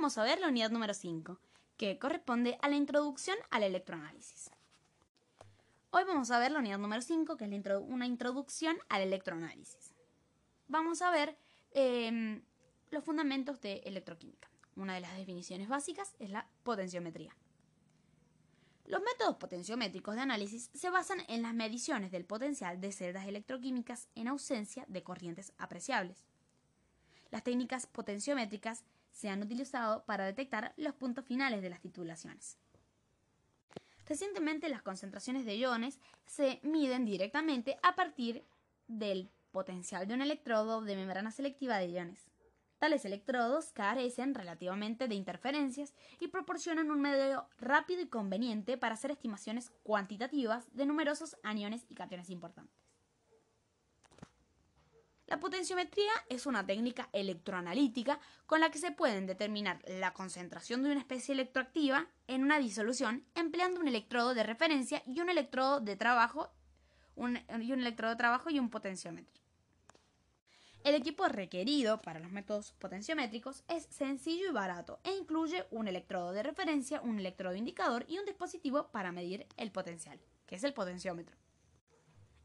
vamos a ver la unidad número 5, que corresponde a la introducción al electroanálisis. Hoy vamos a ver la unidad número 5, que es una introducción al electroanálisis. Vamos a ver em, los fundamentos de electroquímica. Una de las definiciones básicas es la potenciometría. Los métodos potenciométricos de análisis se basan en las mediciones del potencial de celdas electroquímicas en ausencia de corrientes apreciables. Las técnicas potenciométricas se han utilizado para detectar los puntos finales de las titulaciones. Recientemente las concentraciones de iones se miden directamente a partir del potencial de un electrodo de membrana selectiva de iones. Tales electrodos carecen relativamente de interferencias y proporcionan un medio rápido y conveniente para hacer estimaciones cuantitativas de numerosos aniones y cationes importantes. La potenciometría es una técnica electroanalítica con la que se pueden determinar la concentración de una especie electroactiva en una disolución empleando un electrodo de referencia y un electrodo de trabajo, y un electrodo de trabajo y un potenciómetro. El equipo requerido para los métodos potenciométricos es sencillo y barato e incluye un electrodo de referencia, un electrodo indicador y un dispositivo para medir el potencial, que es el potenciómetro.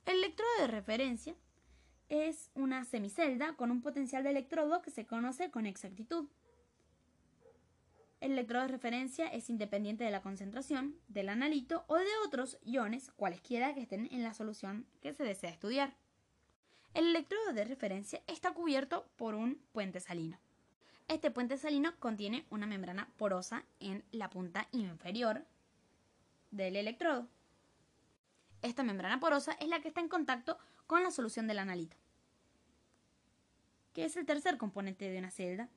El electrodo de referencia es una semicelda con un potencial de electrodo que se conoce con exactitud. El electrodo de referencia es independiente de la concentración del analito o de otros iones, cualesquiera que estén en la solución que se desea estudiar. El electrodo de referencia está cubierto por un puente salino. Este puente salino contiene una membrana porosa en la punta inferior del electrodo. Esta membrana porosa es la que está en contacto con la solución del analito, que es el tercer componente de una celda.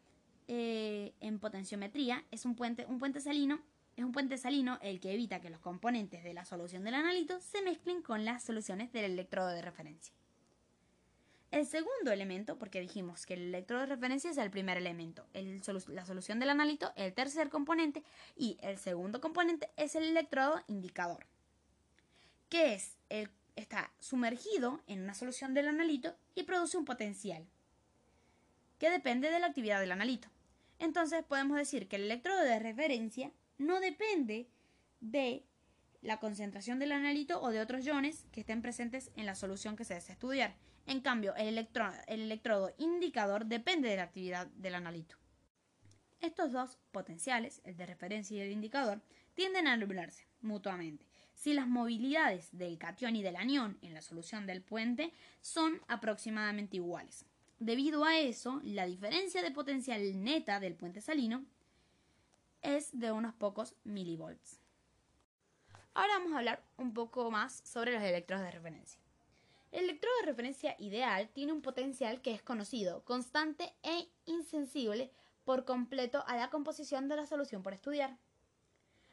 Eh, en potenciometría es un puente, un puente salino es un puente salino el que evita que los componentes de la solución del analito se mezclen con las soluciones del electrodo de referencia. El segundo elemento, porque dijimos que el electrodo de referencia es el primer elemento, la solución del analito, el tercer componente, y el segundo componente es el electrodo indicador, que es el está sumergido en una solución del analito y produce un potencial que depende de la actividad del analito. Entonces podemos decir que el electrodo de referencia no depende de la concentración del analito o de otros iones que estén presentes en la solución que se desea estudiar. En cambio, el, el electrodo indicador depende de la actividad del analito. Estos dos potenciales, el de referencia y el indicador, tienden a anularse mutuamente si las movilidades del catión y del anión en la solución del puente son aproximadamente iguales. Debido a eso, la diferencia de potencial neta del puente salino es de unos pocos milivolts. Ahora vamos a hablar un poco más sobre los electrodos de referencia. El electrodo de referencia ideal tiene un potencial que es conocido, constante e insensible por completo a la composición de la solución por estudiar.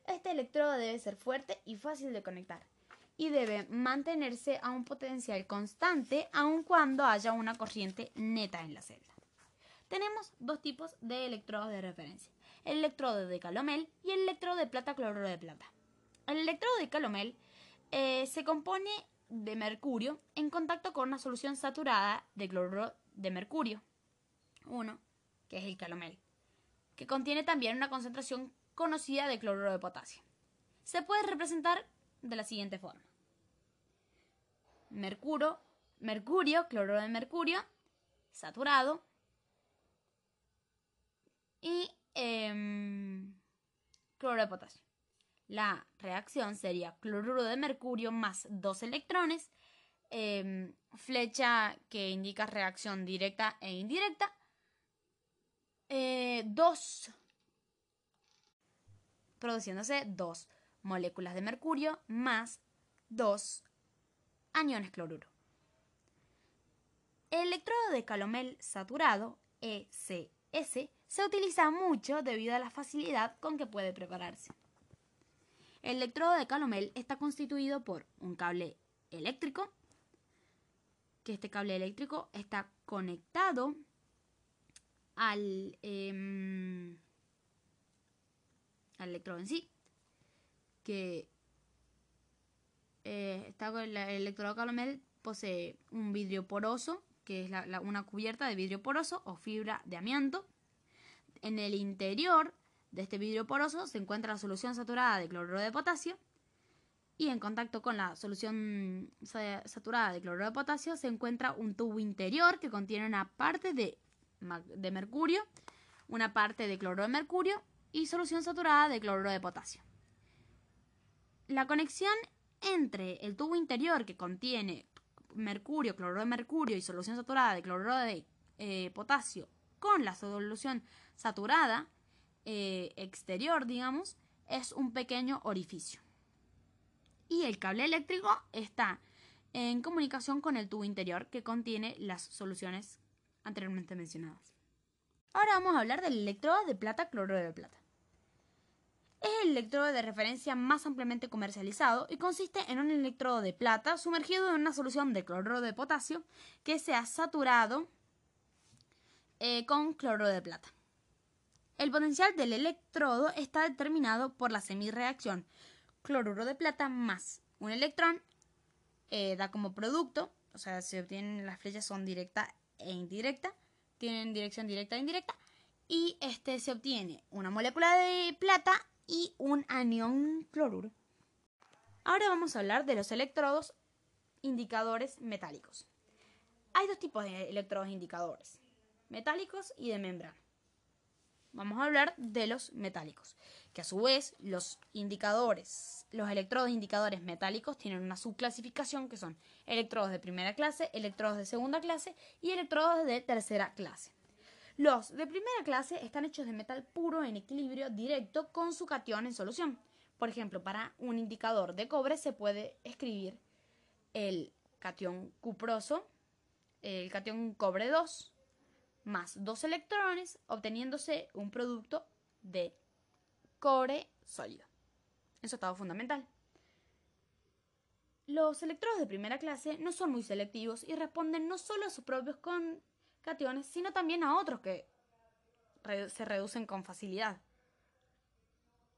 Este electrodo debe ser fuerte y fácil de conectar y debe mantenerse a un potencial constante aun cuando haya una corriente neta en la celda. Tenemos dos tipos de electrodos de referencia, el electrodo de calomel y el electrodo de plata cloruro de plata. El electrodo de calomel eh, se compone de mercurio en contacto con una solución saturada de cloruro de mercurio, uno, que es el calomel, que contiene también una concentración conocida de cloruro de potasio. Se puede representar de la siguiente forma. Mercurio, mercurio, cloruro de mercurio, saturado y em, cloruro de potasio. La reacción sería cloruro de mercurio más dos electrones, em, flecha que indica reacción directa e indirecta, eh, dos produciéndose dos moléculas de mercurio más dos aniones cloruro. El electrodo de calomel saturado, ECS, se utiliza mucho debido a la facilidad con que puede prepararse. El electrodo de calomel está constituido por un cable eléctrico, que este cable eléctrico está conectado al, em, al electrodo en sí, que eh, está, el electrodo calomel posee un vidrio poroso, que es una cubierta de vidrio poroso o fibra de amianto, en el interior de este vidrio poroso se encuentra la solución saturada de cloruro de potasio y en contacto con la solución saturada de cloruro de potasio se encuentra un tubo interior que contiene una parte de, de mercurio, una parte de cloruro de mercurio y solución saturada de cloruro de potasio. La conexión entre el tubo interior que contiene mercurio, cloruro de mercurio y solución saturada de cloruro de eh, potasio con la solución saturada eh, exterior, digamos, es un pequeño orificio. Y el cable eléctrico está en comunicación con el tubo interior que contiene las soluciones anteriormente mencionadas. Ahora vamos a hablar del electrodo de plata cloruro de plata. Es el electrodo de referencia más ampliamente comercializado y consiste en un electrodo de plata sumergido en una solución de cloruro de potasio que se ha saturado eh, con cloruro de plata. El potencial del electrodo está determinado por la semirreacción cloruro de plata más un electrón eh, da como producto, o sea, se obtienen las flechas son directa e indirecta, tienen dirección directa e indirecta, y este se obtiene una molécula de plata y un anión cloruro. Ahora vamos a hablar de los electrodos indicadores metálicos. Hay dos tipos de electrodos indicadores, metálicos y de membrana. Vamos a hablar de los metálicos, que a su vez los indicadores, los electrodos indicadores metálicos tienen una subclasificación que son electrodos de primera clase, electrodos de segunda clase y electrodos de tercera clase. Los de primera clase están hechos de metal puro en equilibrio directo con su cation en solución. Por ejemplo, para un indicador de cobre se puede escribir el cation cuproso, el cation cobre 2, más dos electrones, obteniéndose un producto de cobre sólido. Eso estado fundamental. Los electrodos de primera clase no son muy selectivos y responden no solo a sus propios sino también a otros que se reducen con facilidad.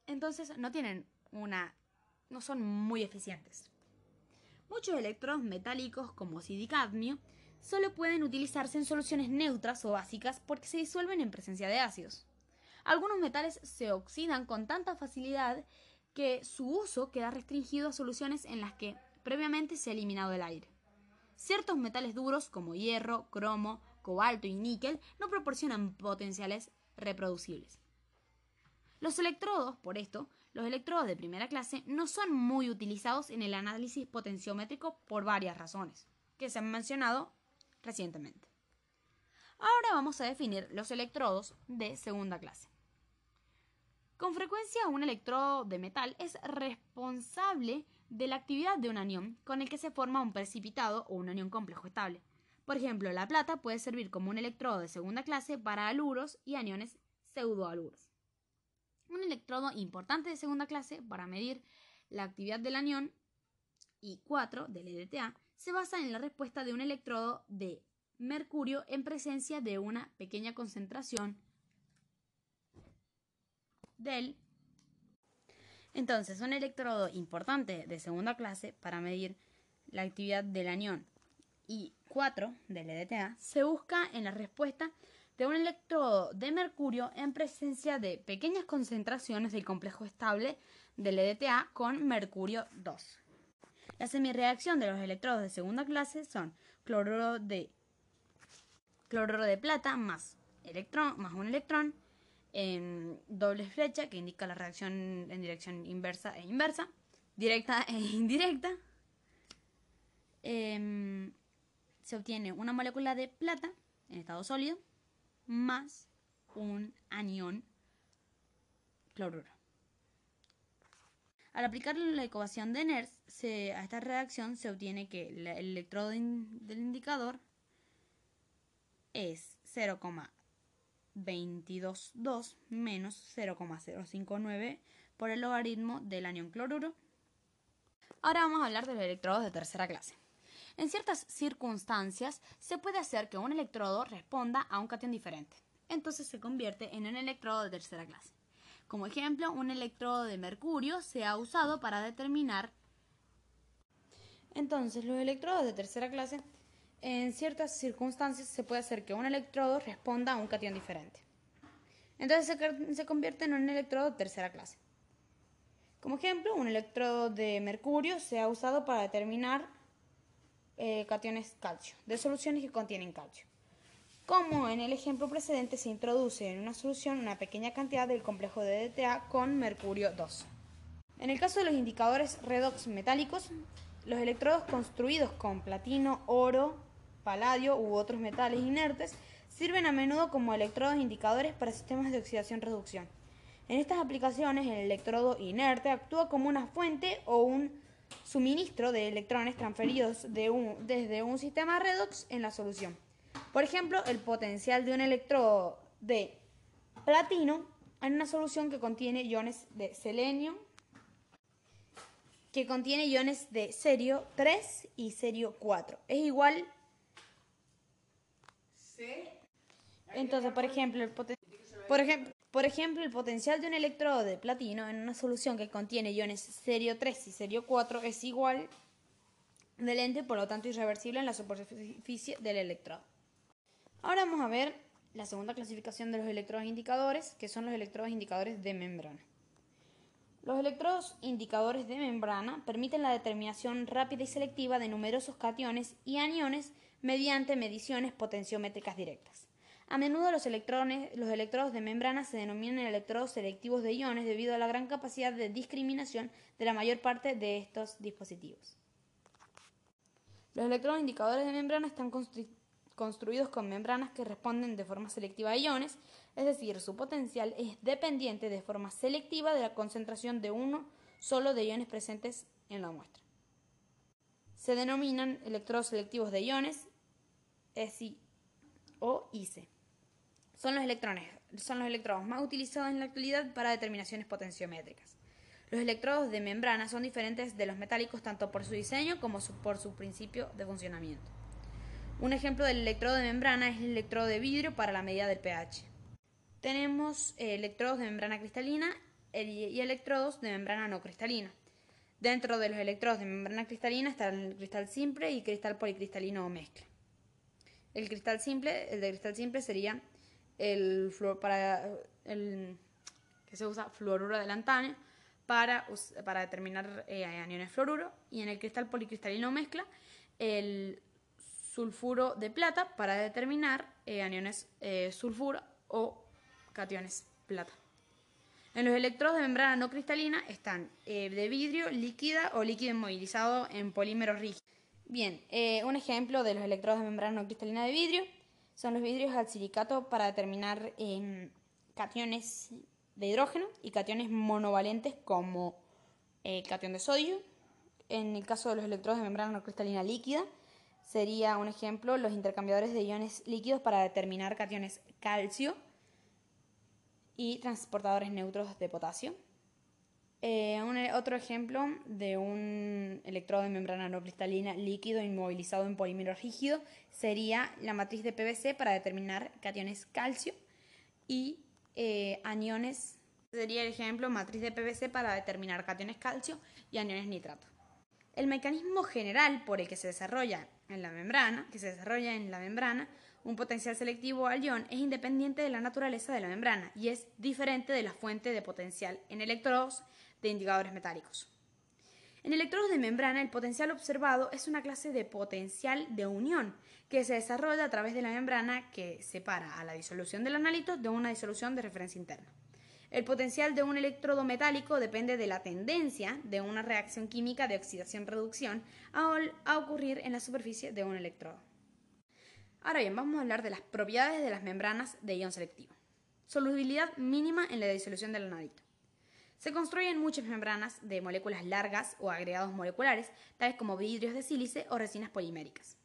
Entonces no tienen una. no son muy eficientes. Muchos electrodos metálicos como sidicadmio solo pueden utilizarse en soluciones neutras o básicas porque se disuelven en presencia de ácidos. Algunos metales se oxidan con tanta facilidad que su uso queda restringido a soluciones en las que previamente se ha eliminado el aire. Ciertos metales duros como hierro, cromo, cobalto y níquel no proporcionan potenciales reproducibles. Los electrodos, por esto, los electrodos de primera clase no son muy utilizados en el análisis potenciómetrico por varias razones, que se han mencionado recientemente. Ahora vamos a definir los electrodos de segunda clase. Con frecuencia un electrodo de metal es responsable de la actividad de un anión con el que se forma un precipitado o un anión complejo estable. Por ejemplo, la plata puede servir como un electrodo de segunda clase para aluros y aniones pseudoaluros. Un electrodo importante de segunda clase para medir la actividad del anión I4 del EDTA se basa en la respuesta de un electrodo de mercurio en presencia de una pequeña concentración del... Entonces, un electrodo importante de segunda clase para medir la actividad del anión I4 del EDTA se busca en la respuesta de un electrodo de mercurio en presencia de pequeñas concentraciones del complejo estable del EDTA con mercurio 2. La semirreacción de los electrodos de segunda clase son cloruro de, cloruro de plata más, electrón, más un electrón en doble flecha que indica la reacción en dirección inversa e inversa, directa e indirecta. Em, se obtiene una molécula de plata en estado sólido más un anión cloruro. Al aplicar la ecuación de Nernst a esta reacción se obtiene que el electrodo del indicador es 0,222 menos 0,059 por el logaritmo del anión cloruro. Ahora vamos a hablar de los electrodos de tercera clase. En ciertas circunstancias se puede hacer que un electrodo responda a un cation diferente. Entonces se convierte en un electrodo de tercera clase. Como ejemplo, un electrodo de mercurio se ha usado para determinar. Entonces, los electrodos de tercera clase, en ciertas circunstancias se puede hacer que un electrodo responda a un cation diferente. Entonces se, convierte en un electrodo de tercera clase. Como ejemplo, un electrodo de mercurio se ha usado para determinar eh, cationes calcio, de soluciones que contienen calcio. Como en el ejemplo precedente se introduce en una solución una pequeña cantidad del complejo de DTA con mercurio 2. En el caso de los indicadores redox metálicos, los electrodos construidos con platino, oro, paladio u otros metales inertes sirven a menudo como electrodos indicadores para sistemas de oxidación-reducción. En estas aplicaciones, el electrodo inerte actúa como una fuente o un suministro de electrones transferidos desde un sistema redox en la solución. Por ejemplo, el potencial de un electrodo de platino en una solución que contiene iones de selenio, que contiene iones de serio 3 y serio 4. Es igual. Entonces, por ejemplo, el por ejemplo, el potencial de un electrodo de platino en una solución que contiene iones serio 3 y serio 4 es igual de lente, por lo tanto irreversible en la superficie del electrodo. Ahora vamos a ver la segunda clasificación de los electrodos indicadores, que son los electrodos indicadores de membrana. Los electrodos indicadores de membrana permiten la determinación rápida y selectiva de numerosos cationes y aniones mediante mediciones potenciométricas directas. A menudo los, electrodos de membrana se denominan electrodos selectivos de iones debido a la gran capacidad de discriminación de la mayor parte de estos dispositivos. Los electrodos indicadores de membrana están construidos con membranas que responden de forma selectiva a iones, es decir, su potencial es dependiente de forma selectiva de la concentración de uno solo de iones presentes en la muestra. Se denominan electrodos selectivos de iones, SI o IC. Son los, electrones, son los electrodos más utilizados en la actualidad para determinaciones potenciométricas. Los electrodos de membrana son diferentes de los metálicos tanto por su diseño como por su principio de funcionamiento. Un ejemplo del electrodo de membrana es el electrodo de vidrio para la medida del pH. Tenemos eh, electrodos de membrana cristalina y electrodos de membrana no cristalina. Dentro de los electrodos de membrana cristalina están el cristal simple y cristal policristalino o mezcla. El cristal simple, el de cristal simple sería el para el que se usa fluoruro de lantanio para, para determinar eh, aniones fluoruro y en el cristal policristalino mezcla el sulfuro de plata para determinar eh, aniones eh, sulfuro o cationes plata. En los electrodos de membrana no cristalina están de vidrio, líquida o líquido inmovilizado en polímeros rígidos. Bien, un ejemplo de los electrodos de membrana no cristalina de vidrio son los vidrios al silicato para determinar em, cationes de hidrógeno y cationes monovalentes como el cation de sodio. En el caso de los electrodos de membrana no cristalina líquida, sería un ejemplo los intercambiadores de iones líquidos para determinar cationes calcio y transportadores neutros de potasio. Eh, otro ejemplo de un electrodo de membrana no cristalina líquido inmovilizado en polímero rígido sería la matriz de PVC para determinar cationes calcio y eh, aniones. Sería el ejemplo matriz de PVC para determinar cationes calcio y aniones nitrato. El mecanismo general por el que se desarrolla en la membrana, que se desarrolla en la membrana, un potencial selectivo al ion es independiente de la naturaleza de la membrana y es diferente de la fuente de potencial en electrodos de indicadores metálicos. En electrodos de membrana, el potencial observado es una clase de potencial de unión que se desarrolla a través de la membrana que separa a la disolución del analito de una disolución de referencia interna. El potencial de un electrodo metálico depende de la tendencia de una reacción química de oxidación-reducción a, ocurrir en la superficie de un electrodo. Ahora bien, vamos a hablar de las propiedades de las membranas de ion selectivo. Solubilidad mínima en la disolución del analito. Se construyen muchas membranas de moléculas largas o agregados moleculares, tales como vidrios de sílice o resinas poliméricas.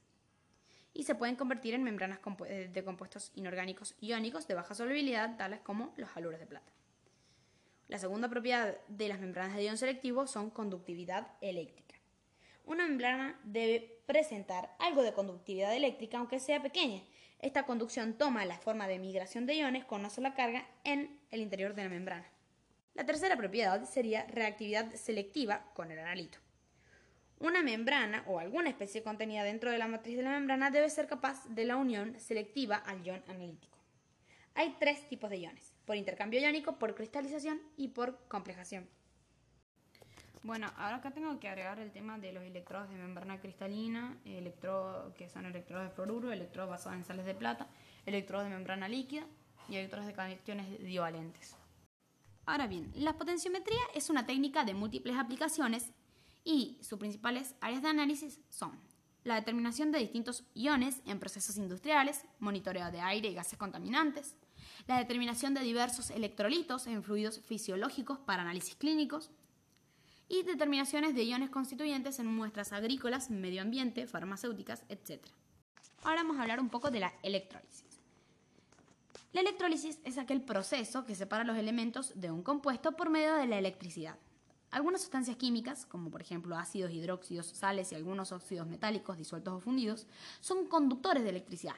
Y se pueden convertir en membranas de compuestos inorgánicos iónicos de baja solubilidad, tales como los haluros de plata. La segunda propiedad de las membranas de ion selectivo son conductividad eléctrica. Una membrana debe presentar algo de conductividad eléctrica, aunque sea pequeña. Esta conducción toma la forma de migración de iones con una sola carga en el interior de la membrana. La tercera propiedad sería reactividad selectiva con el analito. Una membrana o alguna especie contenida dentro de la matriz de la membrana debe ser capaz de la unión selectiva al ion analítico. Hay tres tipos de iones por intercambio iónico, por cristalización y por complejación. Bueno, ahora acá tengo que agregar el tema de los electrodos de membrana cristalina, electrodos que son electrodos de fluoruro, electrodos basados en sales de plata, electrodos de membrana líquida y electrodos de conexiones divalentes. Ahora bien, la potenciometría es una técnica de múltiples aplicaciones y sus principales áreas de análisis son la determinación de distintos iones en procesos industriales, monitoreo de aire y gases contaminantes, la determinación de diversos electrolitos en fluidos fisiológicos para análisis clínicos y determinaciones de iones constituyentes en muestras agrícolas, medio ambiente, farmacéuticas, etc. Ahora vamos a hablar un poco de la electrólisis. La electrólisis es aquel proceso que separa los elementos de un compuesto por medio de la electricidad. Algunas sustancias químicas, como por ejemplo ácidos, hidróxidos, sales y algunos óxidos metálicos disueltos o fundidos, son conductores de electricidad.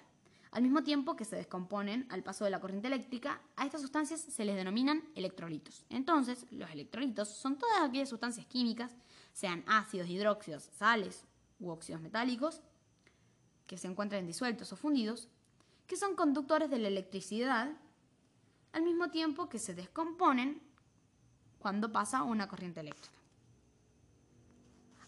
Al mismo tiempo que se descomponen al paso de la corriente eléctrica, a estas sustancias se les denominan electrolitos. Entonces, los electrolitos son todas aquellas sustancias químicas, sean ácidos, hidróxidos, sales u óxidos metálicos, que se encuentran disueltos o fundidos, que son conductores de la electricidad, al mismo tiempo que se descomponen cuando pasa una corriente eléctrica.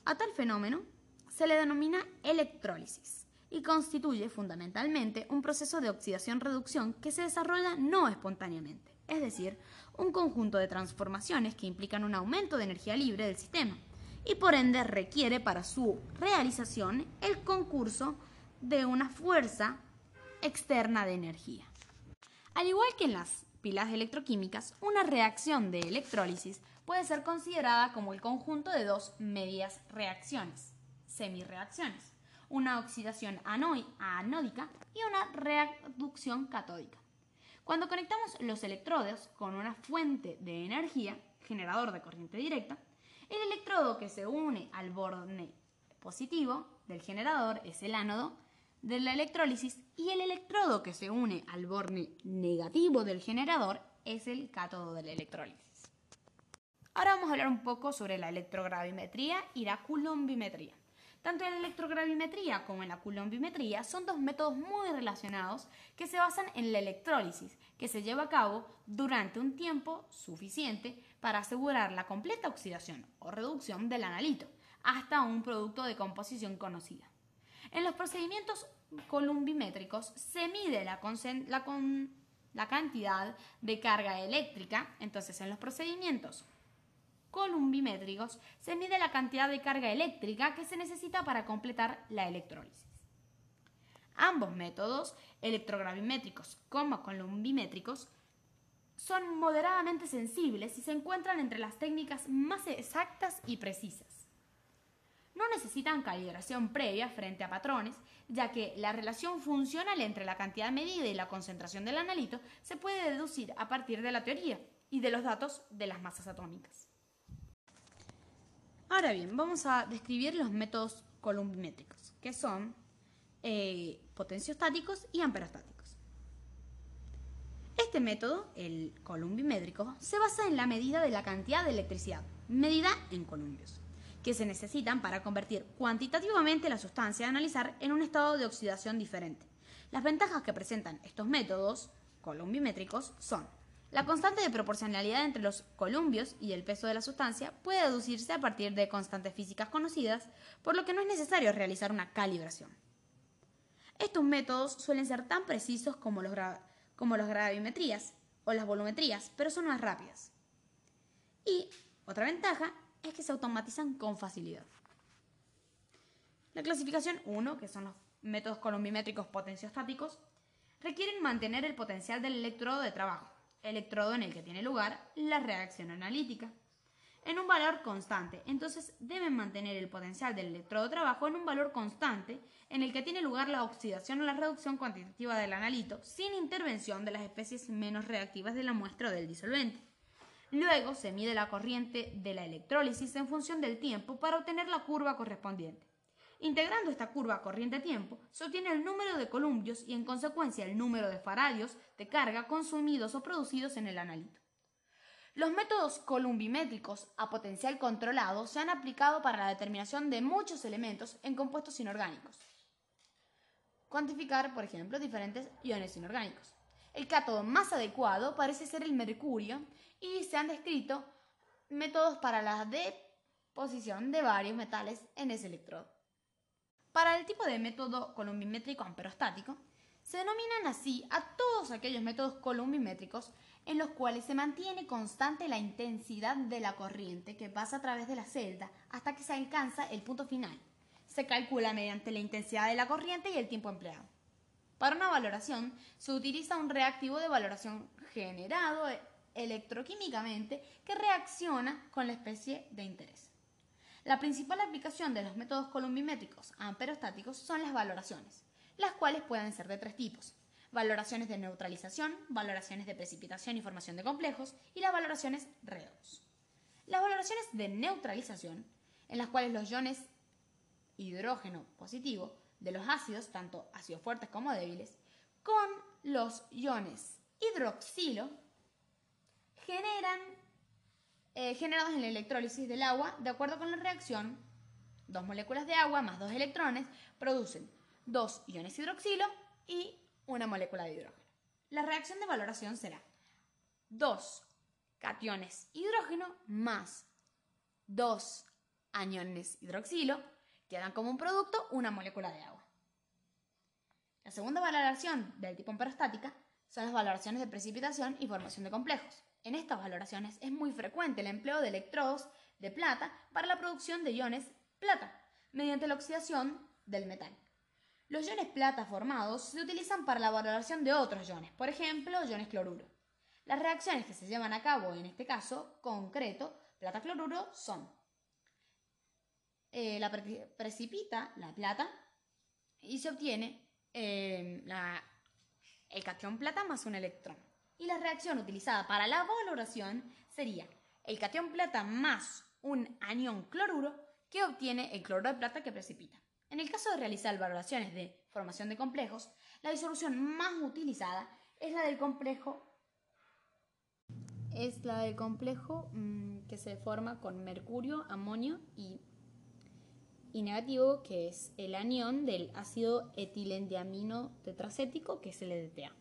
A tal fenómeno se le denomina electrólisis y constituye fundamentalmente un proceso de oxidación-reducción que se desarrolla no espontáneamente, es decir, un conjunto de transformaciones que implican un aumento de energía libre del sistema y por ende requiere para su realización el concurso de una fuerza externa de energía. Al igual que en las pilas electroquímicas, una reacción de electrólisis puede ser considerada como el conjunto de dos medias reacciones, semireacciones, una oxidación anódica y una reducción catódica. Cuando conectamos los electrodos con una fuente de energía, generador de corriente directa, el electrodo que se une al borde positivo del generador es el ánodo de la electrólisis y el electrodo que se une al borde negativo del generador es el cátodo de la electrólisis. Ahora vamos a hablar un poco sobre la electrogravimetría y la coulombimetría. Tanto en la electrogravimetría como en la coulombimetría son dos métodos muy relacionados que se basan en la electrólisis, que se lleva a cabo durante un tiempo suficiente para asegurar la completa oxidación o reducción del analito hasta un producto de composición conocida. En los procedimientos columbimétricos se mide la, la cantidad de carga eléctrica, entonces en los procedimientos columbimétricos se mide la cantidad de carga eléctrica que se necesita para completar la electrólisis. Ambos métodos, electrogravimétricos como columbimétricos, son moderadamente sensibles y se encuentran entre las técnicas más exactas y precisas no necesitan calibración previa frente a patrones, ya que la relación funcional entre la cantidad medida y la concentración del analito se puede deducir a partir de la teoría y de los datos de las masas atómicas. Ahora bien, vamos a describir los métodos columbimétricos, que son eh, potenciostáticos y amperostáticos. Este método, el columbimétrico, se basa en la medida de la cantidad de electricidad, medida en columbios que se necesitan para convertir cuantitativamente la sustancia a analizar en un estado de oxidación diferente. Las ventajas que presentan estos métodos columbimétricos son la constante de proporcionalidad entre los columbios y el peso de la sustancia puede deducirse a partir de constantes físicas conocidas, por lo que no es necesario realizar una calibración. Estos métodos suelen ser tan precisos como los, como las gravimetrías o las volumetrías, pero son más rápidas. Y otra ventaja es que se automatizan con facilidad. La clasificación 1, que son los métodos columbimétricos potenciostáticos, requieren mantener el potencial del electrodo de trabajo, electrodo en el que tiene lugar la reacción analítica, en un valor constante. Entonces deben mantener el potencial del electrodo de trabajo en un valor constante en el que tiene lugar la oxidación o la reducción cuantitativa del analito sin intervención de las especies menos reactivas de la muestra o del disolvente. Luego se mide la corriente de la electrólisis en función del tiempo para obtener la curva correspondiente. Integrando esta curva corriente-tiempo, se obtiene el número de columbios y en consecuencia el número de faradios de carga consumidos o producidos en el analito. Los métodos columbimétricos a potencial controlado se han aplicado para la determinación de muchos elementos en compuestos inorgánicos. Cuantificar, por ejemplo, diferentes iones inorgánicos. El cátodo más adecuado parece ser el mercurio y se han descrito métodos para la deposición de varios metales en ese electrodo. Para el tipo de método columbimétrico amperostático, se denominan así a todos aquellos métodos columbimétricos en los cuales se mantiene constante la intensidad de la corriente que pasa a través de la celda hasta que se alcanza el punto final. Se calcula mediante la intensidad de la corriente y el tiempo empleado. Para una valoración se utiliza un reactivo de valoración generado electroquímicamente que reacciona con la especie de interés. La principal aplicación de los métodos columbimétricos amperostáticos son las valoraciones, las cuales pueden ser de tres tipos. Valoraciones de neutralización, valoraciones de precipitación y formación de complejos y las valoraciones redox. Las valoraciones de neutralización, en las cuales los iones hidrógeno positivo de los ácidos, tanto ácidos fuertes como débiles, con los iones hidroxilo generan, eh, generados en la electrólisis del agua, de acuerdo con la reacción, dos moléculas de agua más dos electrones producen dos iones hidroxilo y una molécula de hidrógeno. La reacción de valoración será dos cationes hidrógeno más dos aniones hidroxilo, que dan como un producto una molécula de agua. La segunda valoración del tipo amperostática son las valoraciones de precipitación y formación de complejos. En estas valoraciones es muy frecuente el empleo de electrodos de plata para la producción de iones plata, mediante la oxidación del metal. Los iones plata formados se utilizan para la valoración de otros iones, por ejemplo, iones cloruro. Las reacciones que se llevan a cabo en este caso concreto, plata-cloruro, son eh, la precipita la plata y se obtiene eh, el cation plata más un electrón y la reacción utilizada para la valoración sería el cation plata más un anión cloruro que obtiene el cloruro de plata que precipita. En el caso de realizar valoraciones de formación de complejos, la disolución más utilizada es la del complejo es la del complejo mm, que se forma con mercurio, amonio y, y, negativo, que es el anión del ácido etilendiamino tetracético, que es el EDTA.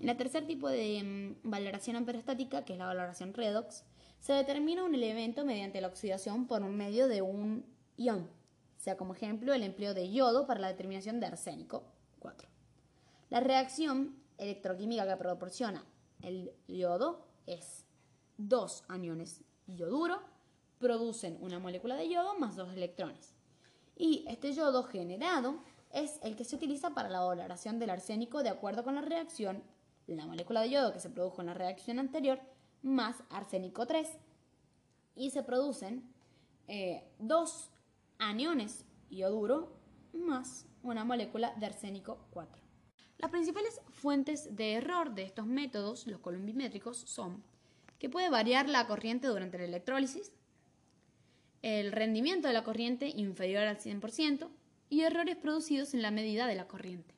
En el tercer tipo de mm, valoración amperostática, que es la valoración redox, se determina un elemento mediante la oxidación por un medio de un ion, sea como ejemplo el empleo de yodo para la determinación de arsénico 4. La reacción electroquímica que proporciona el yodo es dos aniones yoduro producen una molécula de yodo más dos electrones. Y este yodo generado es el que se utiliza para la valoración del arsénico de acuerdo con la reacción la molécula de yodo que se produjo en la reacción anterior más arsénico 3 y se producen eh, dos aniones ioduro más una molécula de arsénico 4. Las principales fuentes de error de estos métodos, los columbimétricos, son que puede variar la corriente durante la electrólisis, el rendimiento de la corriente inferior al 100% y errores producidos en la medida de la corriente.